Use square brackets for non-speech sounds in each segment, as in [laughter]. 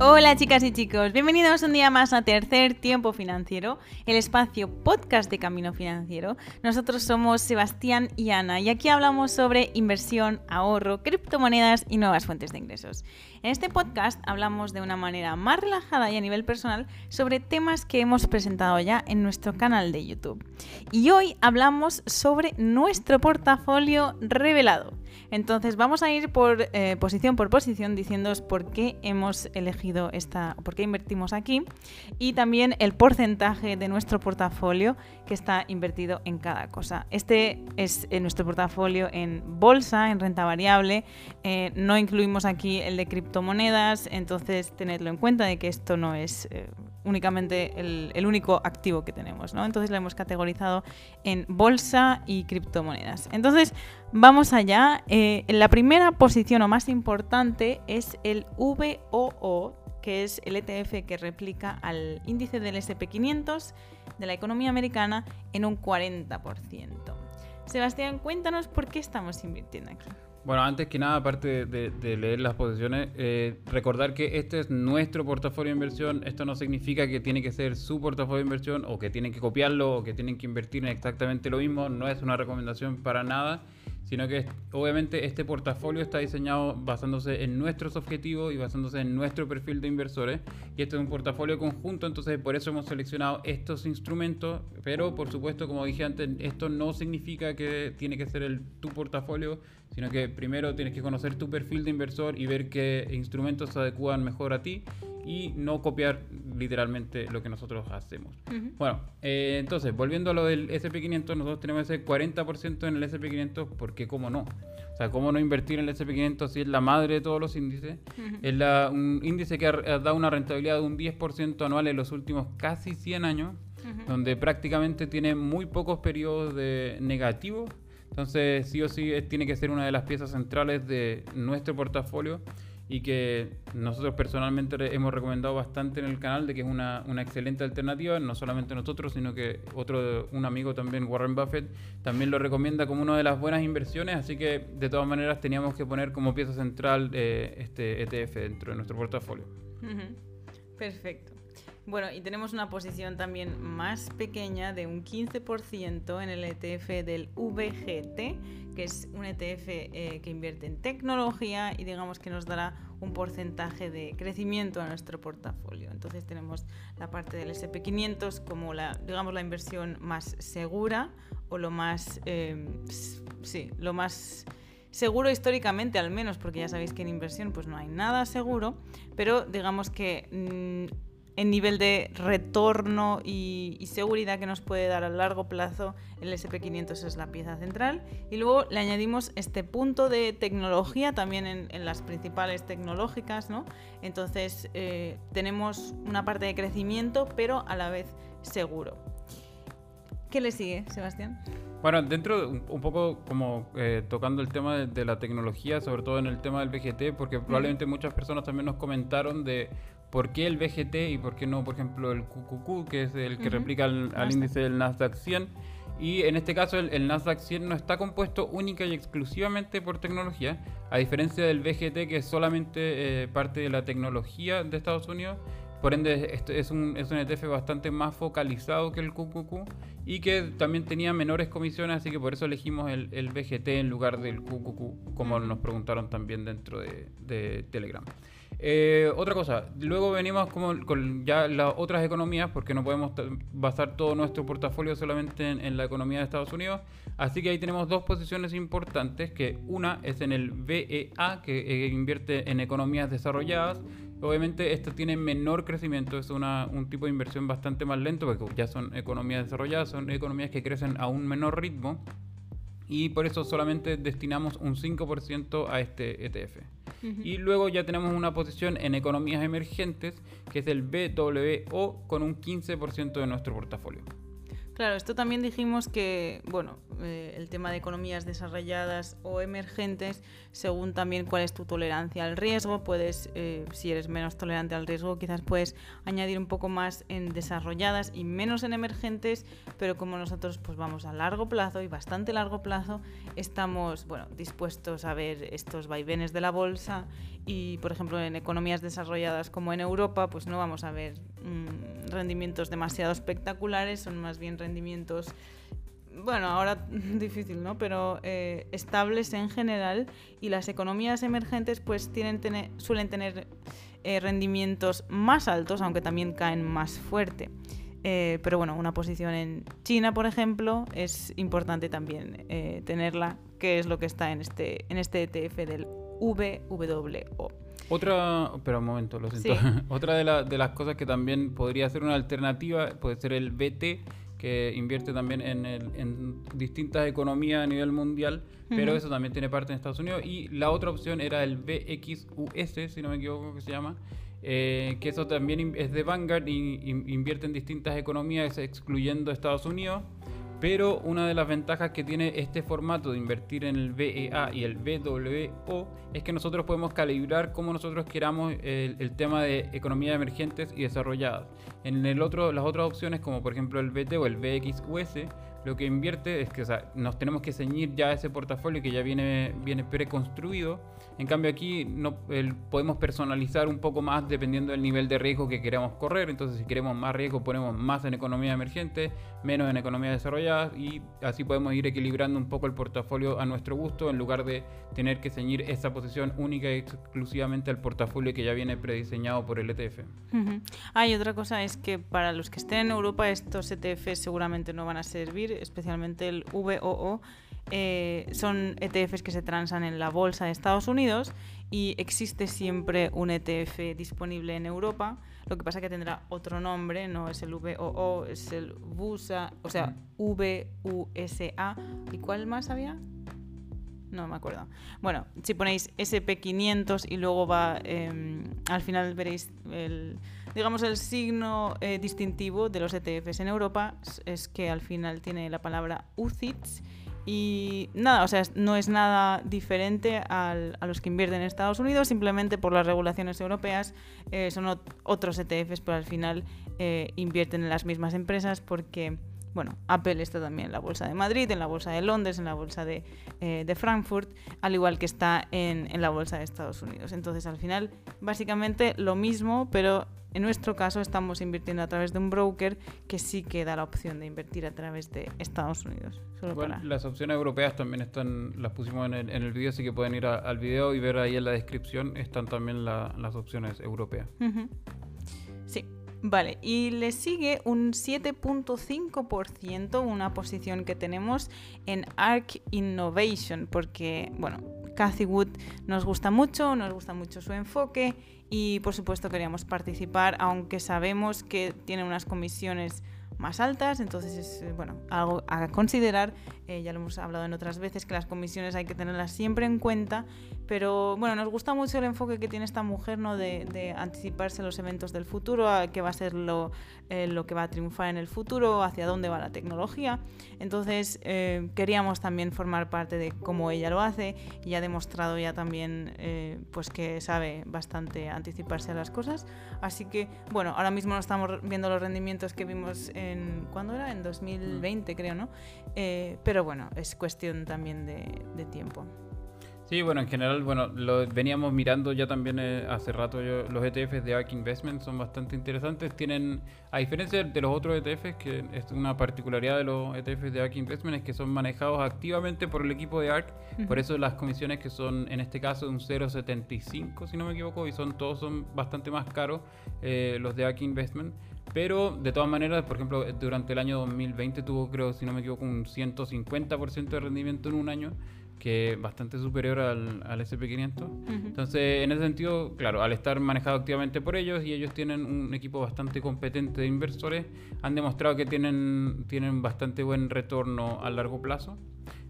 Hola chicas y chicos, bienvenidos un día más a Tercer Tiempo Financiero, el espacio podcast de Camino Financiero. Nosotros somos Sebastián y Ana y aquí hablamos sobre inversión, ahorro, criptomonedas y nuevas fuentes de ingresos. En este podcast hablamos de una manera más relajada y a nivel personal sobre temas que hemos presentado ya en nuestro canal de YouTube. Y hoy hablamos sobre nuestro portafolio revelado. Entonces vamos a ir por eh, posición por posición diciéndoos por qué hemos elegido esta, por qué invertimos aquí y también el porcentaje de nuestro portafolio que está invertido en cada cosa. Este es eh, nuestro portafolio en bolsa, en renta variable. Eh, no incluimos aquí el de criptomonedas, entonces tenedlo en cuenta de que esto no es únicamente el, único activo que tenemos, ¿no? Entonces lo hemos categorizado en bolsa y criptomonedas. Entonces, vamos allá. Eh, la primera posición o más importante es el VOO, que es el ETF que replica al índice del SP500 de la economía americana en un 40%. Sebastián, cuéntanos por qué estamos invirtiendo aquí. Bueno, antes que nada, aparte de, leer las posiciones, eh, recordar que este es nuestro portafolio de inversión. Esto no significa que tiene que ser su portafolio de inversión o que tienen que copiarlo o que tienen que invertir en exactamente lo mismo. No es una recomendación para nada sino que obviamente este portafolio está diseñado basándose en nuestros objetivos y basándose en nuestro perfil de inversores. Y este es un portafolio conjunto, entonces por eso hemos seleccionado estos instrumentos, pero por supuesto, como dije antes, esto no significa que tiene que ser el, tu portafolio, sino que primero tienes que conocer tu perfil de inversor y ver qué instrumentos se adecuan mejor a ti y no copiar literalmente lo que nosotros hacemos. Bueno, eh, entonces, volviendo a lo del SP500, nosotros tenemos ese 40% en el SP500, porque cómo no. O sea, cómo no invertir en el SP500 si es la madre de todos los índices. Es la, un índice que ha, dado una rentabilidad de un 10% anual en los últimos casi 100 años, donde prácticamente tiene muy pocos periodos de negativos. Entonces, sí o sí, tiene que ser una de las piezas centrales de nuestro portafolio y que nosotros personalmente hemos recomendado bastante en el canal de que es una, una, excelente alternativa, no solamente nosotros, sino que otro, un amigo también, Warren Buffett, también lo recomienda como una de las buenas inversiones, así que de todas maneras teníamos que poner como pieza central eh, este ETF dentro de nuestro portafolio. Perfecto. Bueno, y tenemos una posición también más pequeña de un 15% en el ETF del VGT, que es un ETF eh, que invierte en tecnología y digamos que nos dará un porcentaje de crecimiento a nuestro portafolio. Entonces tenemos la parte del SP500 como la, digamos, la inversión más segura o lo más, eh, sí, lo más seguro históricamente al menos, porque ya sabéis que en inversión pues no hay nada seguro, pero digamos que mm, en nivel de retorno y, seguridad que nos puede dar a largo plazo, el SP500 es la pieza central. Y luego le añadimos este punto de tecnología también en, las principales tecnológicas, ¿no? Entonces eh, tenemos una parte de crecimiento, pero a la vez seguro. ¿Qué le sigue, Sebastián? Bueno, dentro un, poco como eh, tocando el tema de, la tecnología, sobre todo en el tema del VGT, porque probablemente muchas personas también nos comentaron de por qué el VGT y por qué no, por ejemplo, el QQQ, que es el que replica al, índice del Nasdaq 100. Y en este caso el, Nasdaq 100 no está compuesto única y exclusivamente por tecnología, a diferencia del VGT que es solamente eh, parte de la tecnología de Estados Unidos. Por ende, este es un, es un ETF bastante más focalizado que el QQQ y que también tenía menores comisiones, así que por eso elegimos el, el VGT en lugar del QQQ, como nos preguntaron también dentro de, de Telegram. Eh, otra cosa, luego venimos como con ya las otras economías, porque no podemos basar todo nuestro portafolio solamente en, la economía de Estados Unidos. Así que ahí tenemos dos posiciones importantes, que una es en el BEA, que eh, invierte en economías desarrolladas. Obviamente esto tiene menor crecimiento, es una, un tipo de inversión bastante más lento, porque ya son economías desarrolladas, son economías que crecen a un menor ritmo y por eso solamente destinamos un 5% a este ETF. Y luego ya tenemos una posición en economías emergentes, que es el BWO, con un 15% de nuestro portafolio. Claro, esto también dijimos que, bueno, eh, el tema de economías desarrolladas o emergentes, según también cuál es tu tolerancia al riesgo, puedes, eh, si eres menos tolerante al riesgo, quizás puedes añadir un poco más en desarrolladas y menos en emergentes, pero como nosotros pues vamos a largo plazo y bastante largo plazo, estamos, bueno, dispuestos a ver estos vaivenes de la bolsa y, por ejemplo, en economías desarrolladas como en Europa, pues no vamos a ver mm, rendimientos demasiado espectaculares, son más bien rendimientos, bueno, ahora [laughs] difícil, ¿no? Pero eh, estables en general y las economías emergentes pues tienen suelen tener eh, rendimientos más altos, aunque también caen más fuerte. Eh, pero bueno, una posición en China, por ejemplo, es importante también tenerla, que es lo que está en este, en este ETF del VWO. Otra, pero un momento, lo siento. [laughs] Otra de, de, las cosas que también podría ser una alternativa puede ser el BT, que invierte también en, en distintas economías a nivel mundial, pero eso también tiene parte en Estados Unidos. Y la otra opción era el BXUS, si no me equivoco que se llama, eh, que eso también es de Vanguard y invierte en distintas economías, excluyendo Estados Unidos. Pero una de las ventajas que tiene este formato de invertir en el BEA y el BWO es que nosotros podemos calibrar como nosotros queramos el, tema de economías emergentes y desarrolladas. En el otro, las otras opciones, como por ejemplo el BT o el BXUS, lo que invierte es que nos tenemos que ceñir ya a ese portafolio que ya viene, viene preconstruido. En cambio aquí no, podemos personalizar un poco más dependiendo del nivel de riesgo que queremos correr. Entonces si queremos más riesgo ponemos más en economía emergente, menos en economía desarrollada y así podemos ir equilibrando un poco el portafolio a nuestro gusto en lugar de tener que ceñir esa posición única y exclusivamente al portafolio que ya viene prediseñado por el ETF. Hay otra cosa es que para los que estén en Europa estos ETFs seguramente no van a servir especialmente el VOO, eh, son ETFs que se transan en la bolsa de Estados Unidos y existe siempre un ETF disponible en Europa. Lo que pasa que tendrá otro nombre, no es el VOO, es el VUSA, o sea, VUSA. ¿Y cuál más había? No me acuerdo. Bueno, si ponéis SP500 y luego va, em, al final veréis el, digamos, el signo eh, distintivo de los ETFs en Europa es que al final tiene la palabra UCITS y nada, o sea, no es nada diferente a los que invierten en Estados Unidos, simplemente por las regulaciones europeas eh, son otros ETFs, pero al final eh, invierten en las mismas empresas porque bueno, Apple está también en la bolsa de Madrid, en la bolsa de Londres, en la bolsa de, eh, Frankfurt, al igual que está en, la bolsa de Estados Unidos. Entonces, al final, básicamente lo mismo, pero en nuestro caso estamos invirtiendo a través de un broker que sí que da la opción de invertir a través de Estados Unidos. Las opciones europeas también están, las pusimos en el, en video, así que pueden ir al video y ver ahí en la descripción, están también las opciones europeas. Vale, y le sigue un 7.5%, una posición que tenemos en ARC Innovation, porque, bueno, Cathy Wood nos gusta mucho, nos gusta mucho su enfoque y por supuesto queríamos participar, aunque sabemos que tiene unas comisiones más altas, entonces es eh, bueno, algo a considerar, eh, ya lo hemos hablado en otras veces, que las comisiones hay que tenerlas siempre en cuenta, pero bueno, nos gusta mucho el enfoque que tiene esta mujer, ¿no? de, anticiparse a los eventos del futuro, a qué va a ser lo, eh, lo que va a triunfar en el futuro, hacia dónde va la tecnología, entonces queríamos también formar parte de cómo ella lo hace y ha demostrado ya también pues que sabe bastante anticiparse a las cosas, así que bueno, ahora mismo no estamos viendo los rendimientos que vimos en en, ¿cuándo era? En 2020 creo, ¿no? Eh, pero bueno, es cuestión también de, tiempo. Sí, bueno, en general, bueno, lo veníamos mirando ya también eh, hace rato. los ETFs de ARK Investment son bastante interesantes. Tienen, a diferencia de los otros ETFs, que es una particularidad de los ETFs de ARK Investment, es que son manejados activamente por el equipo de ARK. Por eso las comisiones que son, en este caso, un 0,75, si no me equivoco, y son todos son bastante más caros eh, los de ARK Investment. Pero de todas maneras, por ejemplo, durante el año 2020 tuvo, creo, si no me equivoco, un 150% de rendimiento en un año, que es bastante superior al, al SP500. Entonces, en ese sentido, claro, al estar manejado activamente por ellos y ellos tienen un equipo bastante competente de inversores, han demostrado que tienen, tienen bastante buen retorno a largo plazo.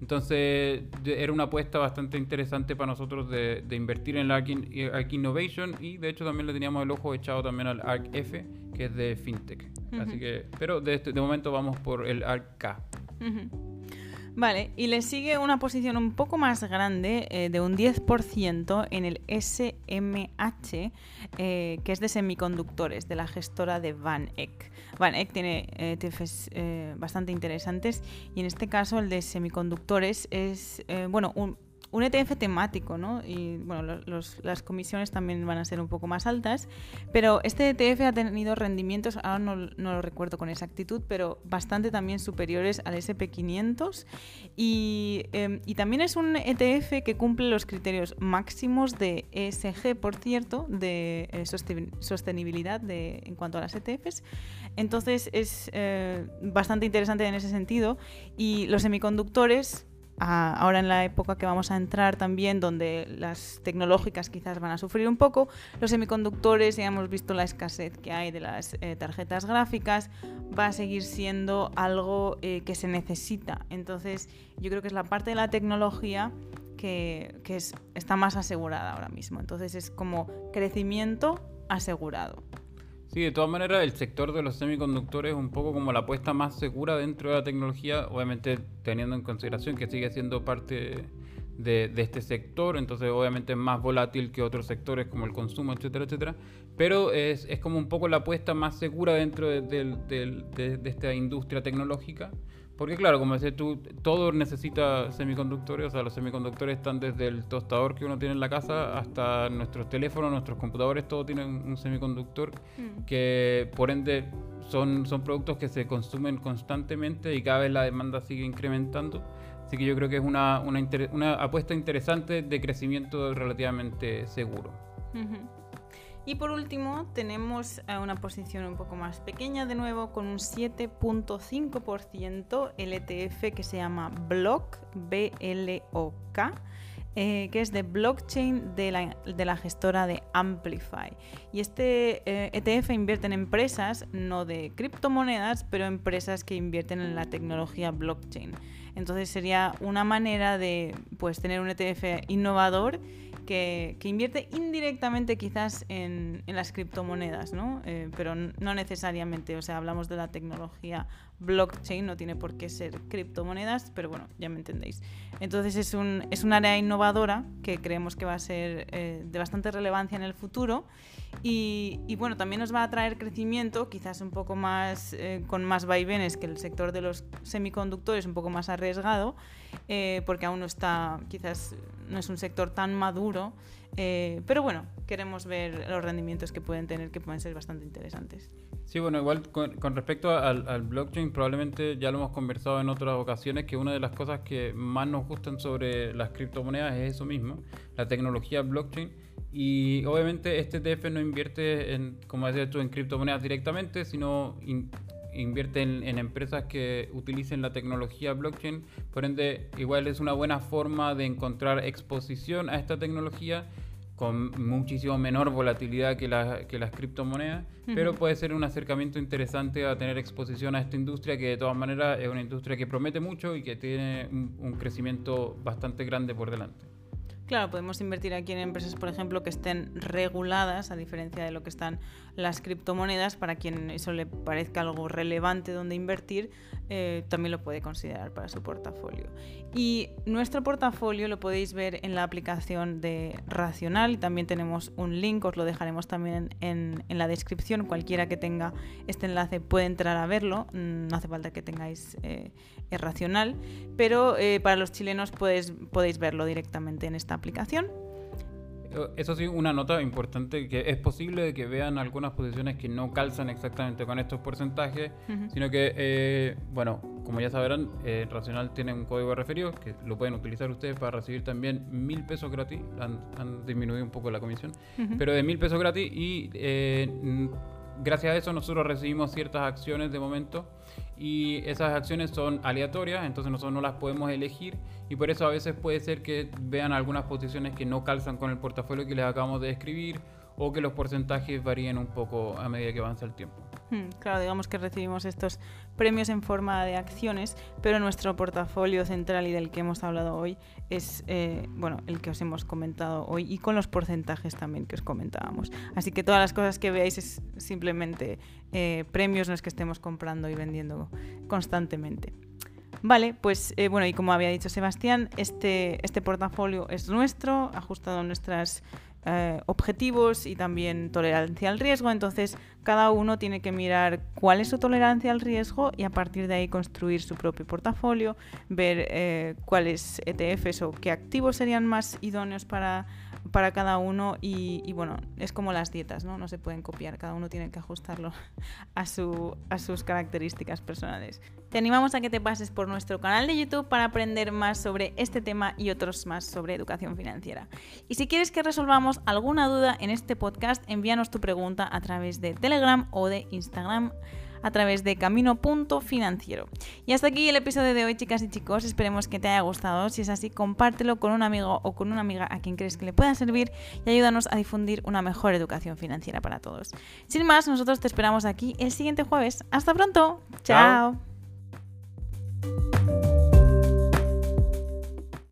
Entonces era una apuesta bastante interesante para nosotros de, invertir en el ARK, Innovation y de hecho también le teníamos el ojo echado también al ARK F, que es de FinTech. Así que, pero de, este, de momento vamos por el ARK K. Vale, y le sigue una posición un poco más grande eh, de un 10% en el SMH, eh, que es de semiconductores, de la gestora de Van Eck. Van Eck tiene ETFs eh, bastante interesantes y en este caso el de semiconductores es, bueno, un, un ETF temático, ¿no? Y bueno, las comisiones también van a ser un poco más altas, pero este ETF ha tenido rendimientos, ahora no, lo recuerdo con exactitud, pero bastante también superiores al SP500 em, y, también es un ETF que cumple los criterios máximos de ESG, por cierto, de eh, sostenibilidad de, en cuanto a las ETFs. Entonces es eh, bastante interesante en ese sentido y los semiconductores ahora en la época que vamos a entrar también, donde las tecnológicas quizás van a sufrir un poco, los semiconductores, ya hemos visto la escasez que hay de las eh, tarjetas gráficas, va a seguir siendo algo eh, que se necesita. Entonces, yo creo que es la parte de la tecnología que, que es, está más asegurada ahora mismo. Entonces, es como crecimiento asegurado. Sí, de todas maneras, el sector de los semiconductores es un poco como la apuesta más segura dentro de la tecnología, obviamente teniendo en consideración que sigue siendo parte de, este sector, entonces obviamente es más volátil que otros sectores como el consumo, etcétera, etcétera, pero es, como un poco la apuesta más segura dentro de esta industria tecnológica. Porque claro, como decías tú, todo necesita semiconductores, o sea, los semiconductores están desde el tostador que uno tiene en la casa hasta nuestros teléfonos, nuestros computadores, todo tienen un semiconductor mm. que por ende son, son productos que se consumen constantemente y cada vez la demanda sigue incrementando. Así que yo creo que es una, una, una apuesta interesante de crecimiento relativamente seguro. Y por último tenemos una posición un poco más pequeña de nuevo con un 7.5% el ETF que se llama Block, B-L-O-K. Eh, que es de blockchain de la, gestora de Amplify. Y este ETF eh, e invierte en empresas, no de criptomonedas, pero empresas que invierten en la tecnología blockchain. Entonces sería una manera de pues, tener un ETF innovador que, invierte indirectamente quizás en, las criptomonedas, ¿no? Eh, pero no necesariamente, o sea, hablamos de la tecnología blockchain, no tiene por qué ser criptomonedas, pero bueno, ya me entendéis. Entonces es un, es un área innovadora que creemos que va a ser eh, de bastante relevancia en el futuro y, bueno, también nos va a traer crecimiento, quizás un poco más, eh, con más vaivenes que el sector de los semiconductores, un poco más arriesgado, porque aún no está, quizás no es un sector tan maduro, eh, pero bueno, queremos ver los rendimientos que pueden tener, que pueden ser bastante interesantes. Sí, bueno, igual con, respecto al, blockchain, probablemente ya lo hemos conversado en otras ocasiones, que una de las cosas que más nos gustan sobre las criptomonedas es eso mismo, la tecnología blockchain. Y obviamente este ETF no invierte, en, como decías tú, en criptomonedas directamente, sino invierte en, empresas que utilicen la tecnología blockchain. Por ende, igual es una buena forma de encontrar exposición a esta tecnología con muchísimo menor volatilidad que, que las criptomonedas, pero puede ser un acercamiento interesante a tener exposición a esta industria que de todas maneras es una industria que promete mucho y que tiene un crecimiento bastante grande por delante. Claro, podemos invertir aquí en empresas, por ejemplo, que estén reguladas, a diferencia de lo que están las criptomonedas, para quien eso le parezca algo relevante donde invertir, eh, también lo puede considerar para su portafolio. Y nuestro portafolio lo podéis ver en la aplicación de Racional, también tenemos un link, os lo dejaremos también en, la descripción, cualquiera que tenga este enlace puede entrar a verlo, mm, no hace falta que tengáis eh, Racional, pero eh, para los chilenos podéis, podéis verlo directamente en esta aplicación. Eso sí, una nota importante, que es posible que vean algunas posiciones que no calzan exactamente con estos porcentajes, sino que, eh, bueno, como ya sabrán, eh, Racional tiene un código de referido que lo pueden utilizar ustedes para recibir también mil pesos gratis, han, disminuido un poco la comisión, pero de mil pesos gratis y eh, gracias a eso nosotros recibimos ciertas acciones de momento y esas acciones son aleatorias, entonces nosotros no las podemos elegir y por eso a veces puede ser que vean algunas posiciones que no calzan con el portafolio que les acabamos de describir o que los porcentajes varíen un poco a medida que avanza el tiempo. Hmm, claro, digamos que recibimos estos premios en forma de acciones, pero nuestro portafolio central y del que hemos hablado hoy es eh, bueno, el que os hemos comentado hoy y con los porcentajes también que os comentábamos. Así que todas las cosas que veáis es simplemente eh, premios, no es que estemos comprando y vendiendo constantemente. Vale, pues eh, bueno, y como había dicho Sebastián, este, este portafolio es nuestro, ajustado a nuestras eh, objetivos y también tolerancia al riesgo. Entonces, cada uno tiene que mirar cuál es su tolerancia al riesgo y a partir de ahí construir su propio portafolio, ver eh, cuáles ETFs o qué activos serían más idóneos para, para cada uno. Y, bueno, es como las dietas, ¿no? No se pueden copiar, cada uno tiene que ajustarlo [laughs] a, su, a sus características personales. Te animamos a que te pases por nuestro canal de YouTube para aprender más sobre este tema y otros más sobre educación financiera. Y si quieres que resolvamos alguna duda en este podcast, envíanos tu pregunta a través de Telegram o de Instagram a través de camino.financiero. Y hasta aquí el episodio de hoy, chicas y chicos. Esperemos que te haya gustado. Si es así, compártelo con un amigo o con una amiga a quien crees que le pueda servir y ayúdanos a difundir una mejor educación financiera para todos. Sin más, nosotros te esperamos aquí el siguiente jueves. Hasta pronto. Chao. Chao.